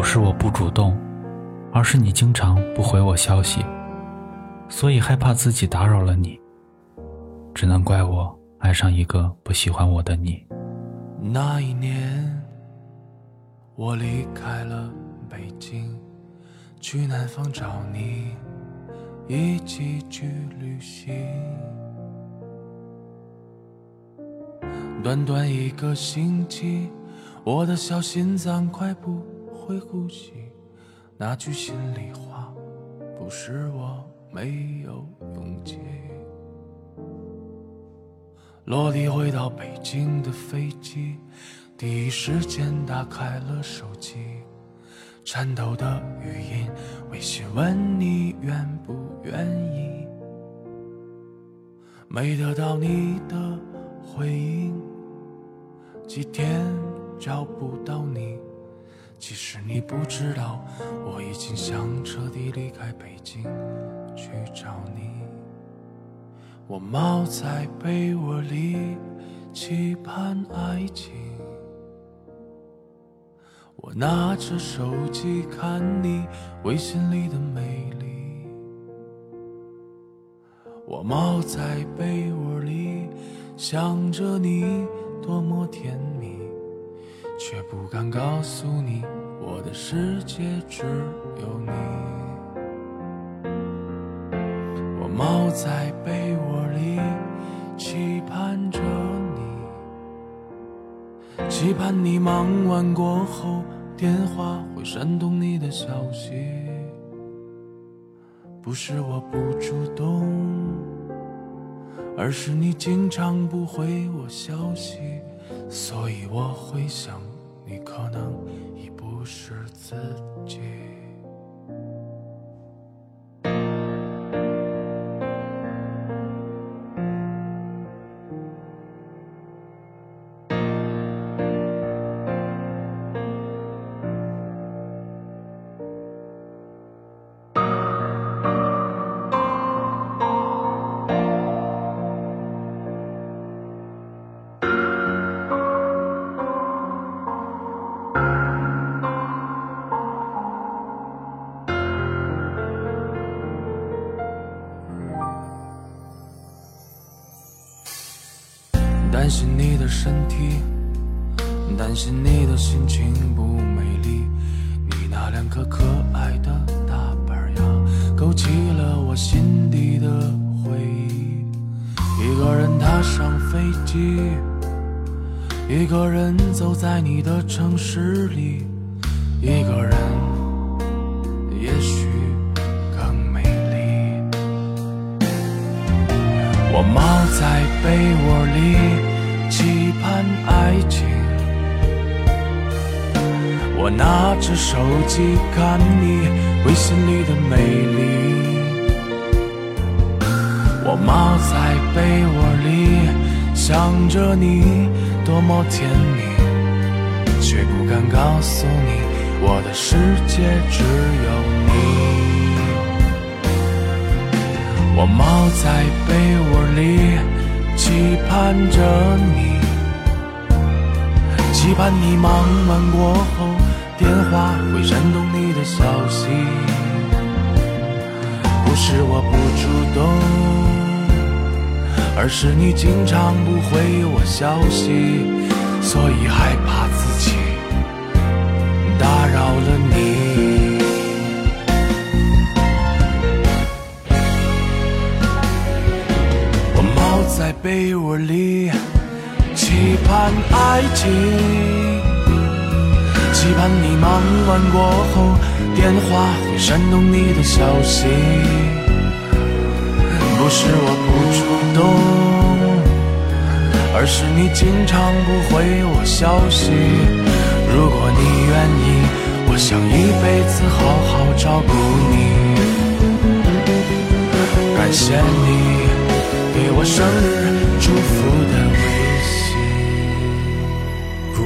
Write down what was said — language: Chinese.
不是我不主动，而是你经常不回我消息，所以害怕自己打扰了你，只能怪我爱上一个不喜欢我的你。那一年，我离开了北京，去南方找你，一起去旅行。短短一个星期，我的小心脏快不。会呼吸，那句心里话，不是我没有勇气。落地回到北京的飞机，第一时间打开了手机，颤抖的语音，微信问你愿不愿意，没得到你的回应，几天找不到你。其实你不知道，我已经想彻底离开北京去找你。我猫在被窝里期盼爱情，我拿着手机看你微信里的美丽。我猫在被窝里想着你多么甜蜜。却不敢告诉你，我的世界只有你。我猫在被窝里期盼着你，期盼你忙完过后电话会闪动你的消息。不是我不主动，而是你经常不回我消息，所以我会想。sunset 担心你的身体，担心你的心情不美丽。你那两颗可爱的大板牙，勾起了我心底的回忆。一个人踏上飞机，一个人走在你的城市里，一个人也许更美丽。我猫在被窝里。期盼爱情，我拿着手机看你微信里的美丽。我猫在被窝里想着你多么甜蜜，却不敢告诉你我的世界只有你。我猫在被窝里。盼着你，期盼你忙完过后，电话会闪动你的消息。不是我不主动，而是你经常不回我消息，所以害怕自己期盼爱情，期盼你忙完过后，电话会闪动你的消息。不是我不主动，而是你经常不回我消息。如果你愿意，我想一辈子好好照顾你。感谢你给我生日祝福的。